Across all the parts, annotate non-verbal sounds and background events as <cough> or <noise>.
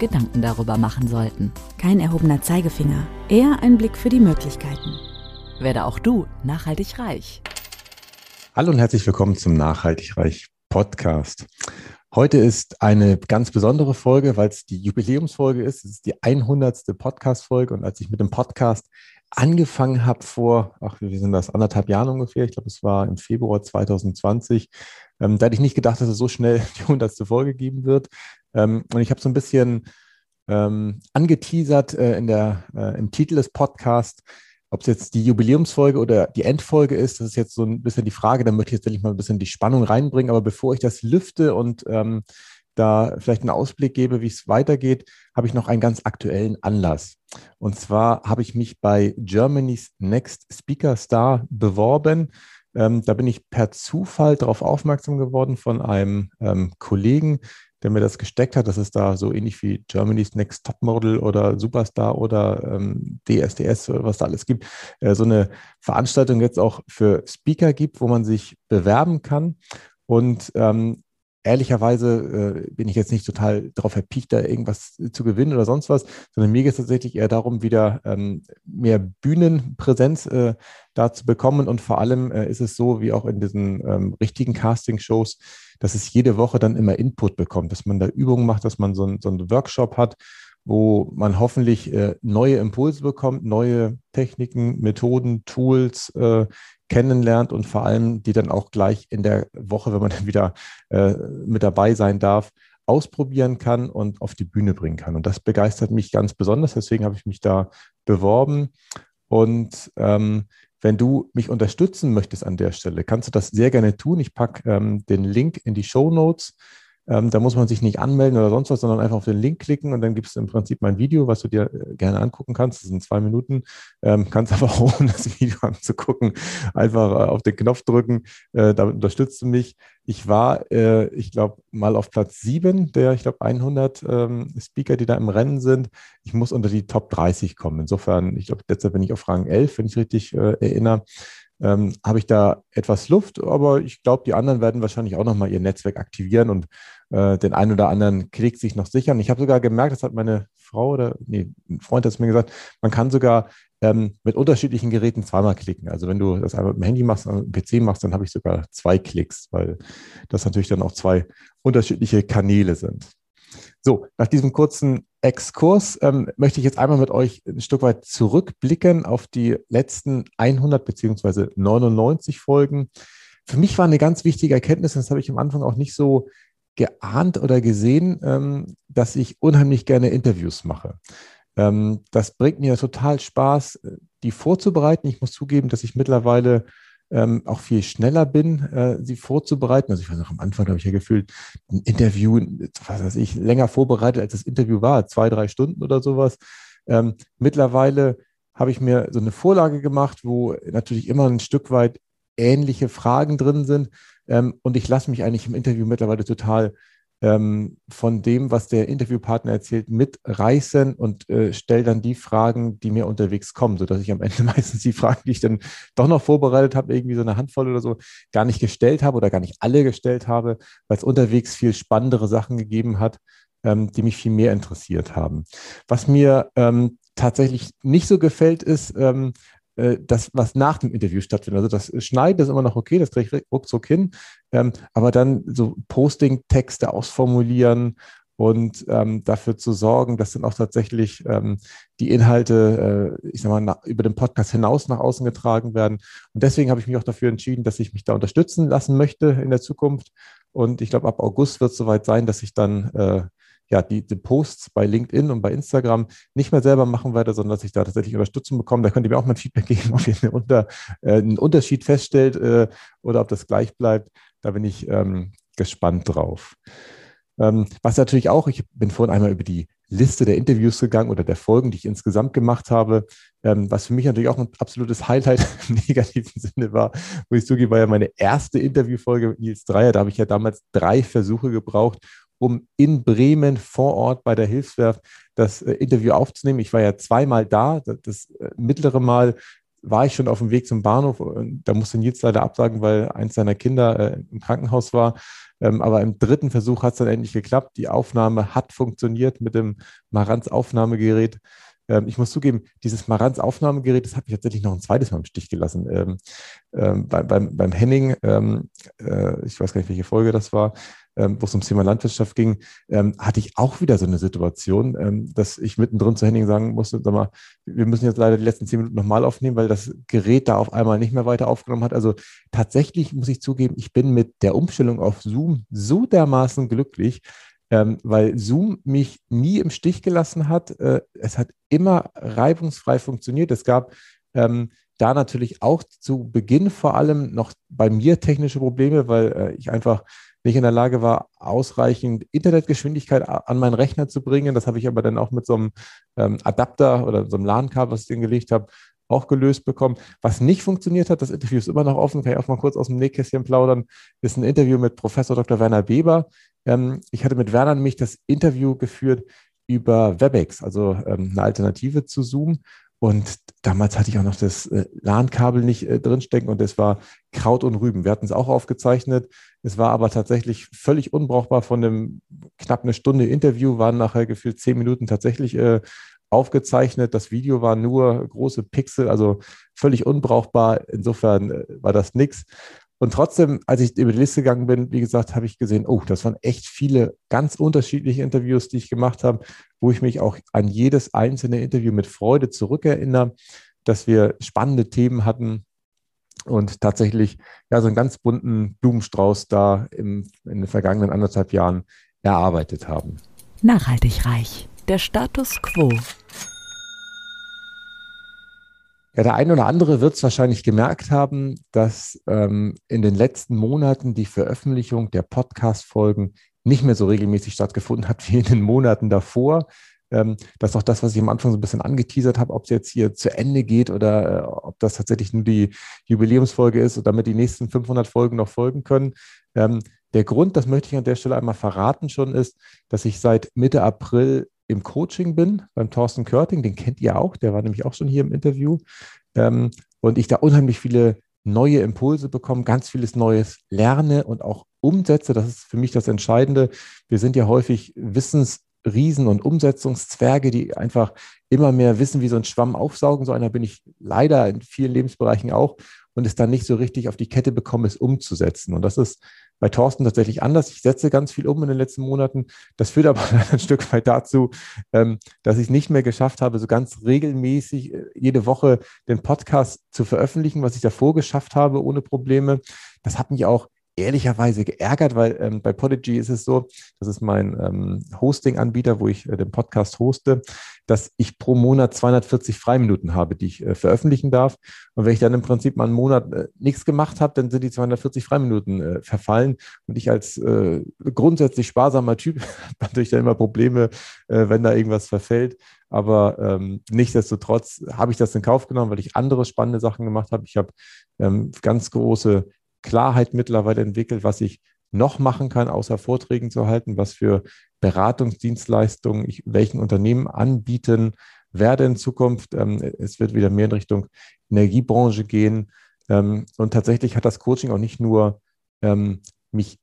Gedanken darüber machen sollten. Kein erhobener Zeigefinger, eher ein Blick für die Möglichkeiten. Werde auch du nachhaltig reich. Hallo und herzlich willkommen zum Nachhaltig Reich Podcast. Heute ist eine ganz besondere Folge, weil es die Jubiläumsfolge ist. Es ist die 100. Podcast-Folge und als ich mit dem Podcast angefangen habe vor, ach, wie sind das, anderthalb Jahren ungefähr, ich glaube, es war im Februar 2020, ähm, da hätte ich nicht gedacht, dass es so schnell <laughs> die 100. Folge geben wird. Ähm, und ich habe so ein bisschen ähm, angeteasert äh, in der, äh, im Titel des Podcasts, ob es jetzt die Jubiläumsfolge oder die Endfolge ist, das ist jetzt so ein bisschen die Frage. Da möchte ich jetzt wirklich mal ein bisschen die Spannung reinbringen. Aber bevor ich das lüfte und ähm, da vielleicht einen Ausblick gebe, wie es weitergeht, habe ich noch einen ganz aktuellen Anlass. Und zwar habe ich mich bei Germany's Next Speaker Star beworben. Ähm, da bin ich per Zufall darauf aufmerksam geworden von einem ähm, Kollegen, der mir das gesteckt hat. Das ist da so ähnlich wie Germany's Next Topmodel oder Superstar oder ähm, DSDS oder was da alles gibt. Äh, so eine Veranstaltung jetzt auch für Speaker gibt, wo man sich bewerben kann. Und ähm, ehrlicherweise äh, bin ich jetzt nicht total darauf erpicht, da irgendwas zu gewinnen oder sonst was, sondern mir geht es tatsächlich eher darum, wieder ähm, mehr Bühnenpräsenz äh, da zu bekommen. Und vor allem äh, ist es so, wie auch in diesen ähm, richtigen Casting-Shows, dass es jede Woche dann immer Input bekommt, dass man da Übungen macht, dass man so, ein, so einen Workshop hat, wo man hoffentlich äh, neue Impulse bekommt, neue Techniken, Methoden, Tools äh, kennenlernt und vor allem die dann auch gleich in der Woche, wenn man dann wieder äh, mit dabei sein darf, ausprobieren kann und auf die Bühne bringen kann. Und das begeistert mich ganz besonders. Deswegen habe ich mich da beworben. Und ähm, wenn du mich unterstützen möchtest an der Stelle, kannst du das sehr gerne tun. Ich packe ähm, den Link in die Show Notes. Ähm, da muss man sich nicht anmelden oder sonst was, sondern einfach auf den Link klicken und dann gibt es im Prinzip mein Video, was du dir äh, gerne angucken kannst. Das sind zwei Minuten. Ähm, kannst <laughs> aber auch, ohne das Video anzugucken, einfach äh, auf den Knopf drücken. Äh, damit unterstützt du mich. Ich war, äh, ich glaube, mal auf Platz sieben der, ich glaube, 100 ähm, Speaker, die da im Rennen sind. Ich muss unter die Top 30 kommen. Insofern, ich glaube, derzeit bin ich auf Rang 11, wenn ich richtig äh, erinnere ähm, habe ich da etwas Luft, aber ich glaube, die anderen werden wahrscheinlich auch nochmal ihr Netzwerk aktivieren und äh, den einen oder anderen Klick sich noch sichern. Ich habe sogar gemerkt, das hat meine Frau oder nee, ein Freund hat es mir gesagt, man kann sogar ähm, mit unterschiedlichen Geräten zweimal klicken. Also wenn du das einmal mit dem Handy machst mit dem PC machst, dann habe ich sogar zwei Klicks, weil das natürlich dann auch zwei unterschiedliche Kanäle sind. So, nach diesem kurzen Exkurs ähm, möchte ich jetzt einmal mit euch ein Stück weit zurückblicken auf die letzten 100 beziehungsweise 99 Folgen. Für mich war eine ganz wichtige Erkenntnis, das habe ich am Anfang auch nicht so geahnt oder gesehen, ähm, dass ich unheimlich gerne Interviews mache. Ähm, das bringt mir total Spaß, die vorzubereiten. Ich muss zugeben, dass ich mittlerweile ähm, auch viel schneller bin, äh, sie vorzubereiten. Also ich weiß noch, am Anfang habe ich ja gefühlt ein Interview, was weiß ich, länger vorbereitet, als das Interview war, zwei, drei Stunden oder sowas. Ähm, mittlerweile habe ich mir so eine Vorlage gemacht, wo natürlich immer ein Stück weit ähnliche Fragen drin sind. Ähm, und ich lasse mich eigentlich im Interview mittlerweile total ähm, von dem, was der Interviewpartner erzählt, mitreißen und äh, stelle dann die Fragen, die mir unterwegs kommen, sodass ich am Ende <laughs> meistens die Fragen, die ich dann doch noch vorbereitet habe, irgendwie so eine Handvoll oder so, gar nicht gestellt habe oder gar nicht alle gestellt habe, weil es unterwegs viel spannendere Sachen gegeben hat, ähm, die mich viel mehr interessiert haben. Was mir ähm, tatsächlich nicht so gefällt, ist, ähm, äh, das, was nach dem Interview stattfindet. Also das Schneiden ist immer noch okay, das kriege ich ruckzuck hin. Ähm, aber dann so Posting-Texte ausformulieren und ähm, dafür zu sorgen, dass dann auch tatsächlich ähm, die Inhalte, äh, ich sag mal, nach, über den Podcast hinaus nach außen getragen werden. Und deswegen habe ich mich auch dafür entschieden, dass ich mich da unterstützen lassen möchte in der Zukunft. Und ich glaube, ab August wird es soweit sein, dass ich dann äh, ja, die, die, Posts bei LinkedIn und bei Instagram nicht mehr selber machen werde, sondern dass ich da tatsächlich Unterstützung bekomme. Da könnt ihr mir auch mal ein Feedback <laughs> geben, ob ihr einen, Unter, äh, einen Unterschied feststellt äh, oder ob das gleich bleibt. Da bin ich ähm, gespannt drauf. Ähm, was natürlich auch, ich bin vorhin einmal über die Liste der Interviews gegangen oder der Folgen, die ich insgesamt gemacht habe, ähm, was für mich natürlich auch ein absolutes Highlight <laughs> im negativen Sinne war, wo ich zugebe, war ja meine erste Interviewfolge mit Nils Dreier. Da habe ich ja damals drei Versuche gebraucht, um in Bremen vor Ort bei der Hilfswerft das äh, Interview aufzunehmen. Ich war ja zweimal da. Das, äh, mittlere Mal war ich schon auf dem Weg zum Bahnhof. Und da musste Nils leider absagen, weil eins seiner Kinder äh, im Krankenhaus war. Ähm, aber im dritten Versuch hat es dann endlich geklappt. Die Aufnahme hat funktioniert mit dem Marantz-Aufnahmegerät. Ähm, ich muss zugeben, dieses Marantz-Aufnahmegerät, das hat mich tatsächlich noch ein zweites Mal im Stich gelassen. Ähm, ähm, bei, beim, beim Henning, ähm, äh, ich weiß gar nicht, welche Folge das war, wo es ums Thema Landwirtschaft ging, ähm, hatte ich auch wieder so eine Situation, ähm, dass ich mittendrin zu Henning sagen musste, sag mal, wir müssen jetzt leider die letzten zehn Minuten nochmal aufnehmen, weil das Gerät da auf einmal nicht mehr weiter aufgenommen hat. Also tatsächlich muss ich zugeben, ich bin mit der Umstellung auf Zoom so dermaßen glücklich, ähm, weil Zoom mich nie im Stich gelassen hat. Äh, es hat immer reibungsfrei funktioniert. Es gab ähm, da natürlich auch zu Beginn vor allem noch bei mir technische Probleme, weil äh, ich einfach nicht in der Lage war, ausreichend Internetgeschwindigkeit an meinen Rechner zu bringen. Das habe ich aber dann auch mit so einem ähm, Adapter oder so einem LAN-Kabel, was ich gelegt habe, auch gelöst bekommen. Was nicht funktioniert hat, das Interview ist immer noch offen, kann ich auch mal kurz aus dem Nähkästchen plaudern, ist ein Interview mit Professor Dr. Werner Weber. Ähm, ich hatte mit Werner nämlich das Interview geführt über WebEx, also ähm, eine Alternative zu Zoom. Und damals hatte ich auch noch das äh, LAN-Kabel nicht äh, drinstecken und es war Kraut und Rüben. Wir hatten es auch aufgezeichnet. Es war aber tatsächlich völlig unbrauchbar von einem knapp eine Stunde Interview, waren nachher gefühlt zehn Minuten tatsächlich äh, aufgezeichnet. Das Video war nur große Pixel, also völlig unbrauchbar. Insofern äh, war das nichts. Und trotzdem, als ich über die Liste gegangen bin, wie gesagt, habe ich gesehen, oh, das waren echt viele ganz unterschiedliche Interviews, die ich gemacht habe, wo ich mich auch an jedes einzelne Interview mit Freude zurückerinnere, dass wir spannende Themen hatten und tatsächlich ja so einen ganz bunten Blumenstrauß da im, in den vergangenen anderthalb Jahren erarbeitet haben. Nachhaltig reich. Der Status quo. Ja, der eine oder andere wird es wahrscheinlich gemerkt haben, dass ähm, in den letzten Monaten die Veröffentlichung der Podcast-Folgen nicht mehr so regelmäßig stattgefunden hat wie in den Monaten davor. Ähm, das ist auch das, was ich am Anfang so ein bisschen angeteasert habe, ob es jetzt hier zu Ende geht oder äh, ob das tatsächlich nur die Jubiläumsfolge ist und damit die nächsten 500 Folgen noch folgen können. Ähm, der Grund, das möchte ich an der Stelle einmal verraten schon, ist, dass ich seit Mitte April im Coaching bin beim Thorsten Körting, den kennt ihr auch, der war nämlich auch schon hier im Interview. Ähm, und ich da unheimlich viele neue Impulse bekomme, ganz vieles Neues lerne und auch umsetze. Das ist für mich das Entscheidende. Wir sind ja häufig Wissensriesen und Umsetzungszwerge, die einfach immer mehr wissen, wie so ein Schwamm aufsaugen. So einer bin ich leider in vielen Lebensbereichen auch und es dann nicht so richtig auf die Kette bekomme, es umzusetzen. Und das ist bei Thorsten tatsächlich anders. Ich setze ganz viel um in den letzten Monaten. Das führt aber <laughs> ein Stück weit dazu, ähm, dass ich es nicht mehr geschafft habe, so ganz regelmäßig äh, jede Woche den Podcast zu veröffentlichen, was ich davor geschafft habe, ohne Probleme. Das hat mich auch ehrlicherweise geärgert, weil ähm, bei Podigy ist es so, das ist mein ähm, Hosting-Anbieter, wo ich äh, den Podcast hoste, dass ich pro Monat 240 Freiminuten habe, die ich äh, veröffentlichen darf. Und wenn ich dann im Prinzip mal einen Monat äh, nichts gemacht habe, dann sind die 240 Freiminuten äh, verfallen. Und ich als äh, grundsätzlich sparsamer Typ <laughs> habe natürlich dann immer Probleme, äh, wenn da irgendwas verfällt. Aber ähm, nichtsdestotrotz habe ich das in Kauf genommen, weil ich andere spannende Sachen gemacht habe. Ich habe ähm, ganz große Klarheit mittlerweile entwickelt, was ich noch machen kann, außer Vorträgen zu halten, was für Beratungsdienstleistungen ich welchen Unternehmen anbieten werde in Zukunft. Ähm, es wird wieder mehr in Richtung Energiebranche gehen. Ähm, und tatsächlich hat das Coaching auch nicht nur ähm, mich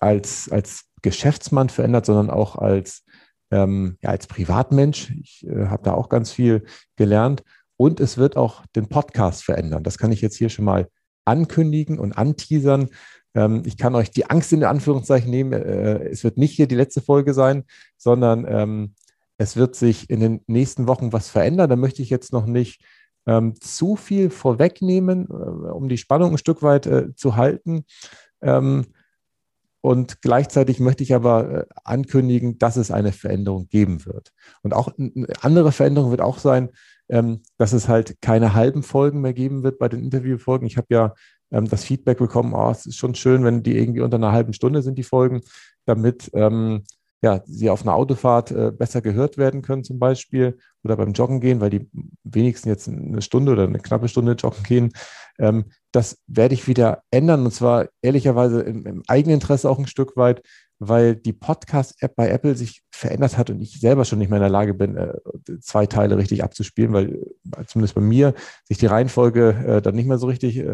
als, als Geschäftsmann verändert, sondern auch als, ja, als Privatmensch. Ich äh, habe da auch ganz viel gelernt. Und es wird auch den Podcast verändern. Das kann ich jetzt hier schon mal ankündigen und anteasern. Ähm, ich kann euch die Angst in Anführungszeichen nehmen. Äh, es wird nicht hier die letzte Folge sein, sondern ähm, es wird sich in den nächsten Wochen was verändern. Da möchte ich jetzt noch nicht ähm, zu viel vorwegnehmen, äh, um die Spannung ein Stück weit äh, zu halten. Ähm, und gleichzeitig möchte ich aber äh, ankündigen, dass es eine Veränderung geben wird. Und auch eine andere Veränderung wird auch sein, ähm, dass es halt keine halben Folgen mehr geben wird bei den Interviewfolgen. Ich habe ja ähm, das Feedback bekommen, oh, es ist schon schön, wenn die irgendwie unter einer halben Stunde sind, die Folgen, damit ähm, ja, sie auf einer Autofahrt äh, besser gehört werden können zum Beispiel oder beim Joggen gehen, weil die wenigsten jetzt eine Stunde oder eine knappe Stunde joggen gehen. Ähm, das werde ich wieder ändern und zwar ehrlicherweise im, im eigenen Interesse auch ein Stück weit, weil die Podcast-App bei Apple sich verändert hat und ich selber schon nicht mehr in der Lage bin, äh, zwei Teile richtig abzuspielen, weil äh, zumindest bei mir sich die Reihenfolge äh, dann nicht mehr so richtig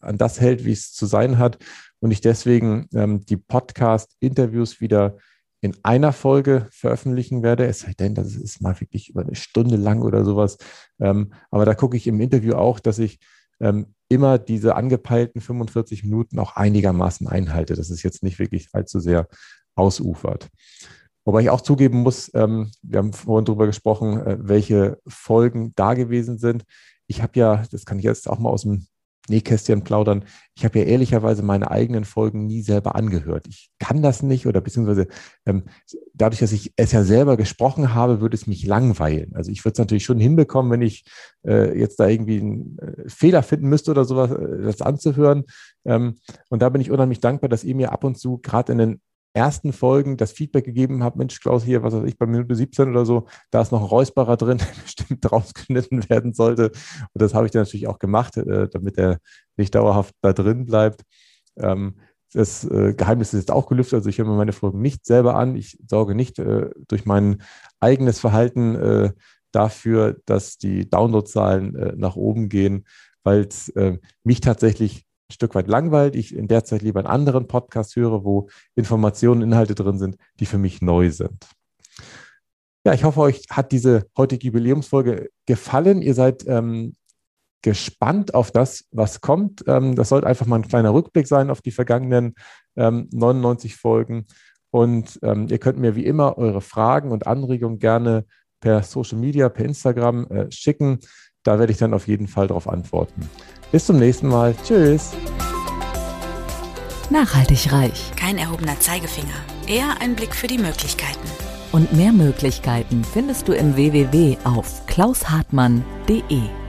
an das hält, wie es zu sein hat und ich deswegen ähm, die Podcast-Interviews wieder in einer Folge veröffentlichen werde, es sei denn, das ist mal wirklich über eine Stunde lang oder sowas. Ähm, aber da gucke ich im Interview auch, dass ich ähm, immer diese angepeilten 45 Minuten auch einigermaßen einhalte, dass es jetzt nicht wirklich allzu sehr ausufert. Wobei ich auch zugeben muss, ähm, wir haben vorhin darüber gesprochen, äh, welche Folgen da gewesen sind. Ich habe ja, das kann ich jetzt auch mal aus dem Nähkästchen plaudern. Ich habe ja ehrlicherweise meine eigenen Folgen nie selber angehört. Ich kann das nicht oder beziehungsweise ähm, dadurch, dass ich es ja selber gesprochen habe, würde es mich langweilen. Also ich würde es natürlich schon hinbekommen, wenn ich äh, jetzt da irgendwie einen äh, Fehler finden müsste oder sowas, äh, das anzuhören. Ähm, und da bin ich unheimlich dankbar, dass ihr mir ab und zu gerade in den ersten Folgen das Feedback gegeben habe, Mensch, Klaus, hier, was weiß ich, bei Minute 17 oder so, da ist noch ein Räusperer drin, <laughs> der bestimmt rausgeschnitten werden sollte. Und das habe ich dann natürlich auch gemacht, äh, damit er nicht dauerhaft da drin bleibt. Ähm, das äh, Geheimnis ist jetzt auch gelüftet, also ich höre mir meine Folgen nicht selber an. Ich sorge nicht äh, durch mein eigenes Verhalten dafür, dass die Downloadzahlen nach oben gehen, weil es mich tatsächlich Stück weit langweilt, ich in der Zeit lieber einen anderen Podcast höre, wo Informationen, Inhalte drin sind, die für mich neu sind. Ja, ich hoffe, euch hat diese heutige Jubiläumsfolge gefallen. Ihr seid ähm, gespannt auf das, was kommt. Ähm, das sollte einfach mal ein kleiner Rückblick sein auf die vergangenen ähm, 99 Folgen. Und ähm, ihr könnt mir wie immer eure Fragen und Anregungen gerne per Social Media, per Instagram äh, schicken. Da werde ich dann auf jeden Fall darauf antworten. Bis zum nächsten Mal. Tschüss. Nachhaltig reich. Kein erhobener Zeigefinger. Eher ein Blick für die Möglichkeiten. Und mehr Möglichkeiten findest du im www auf klaushartmann.de.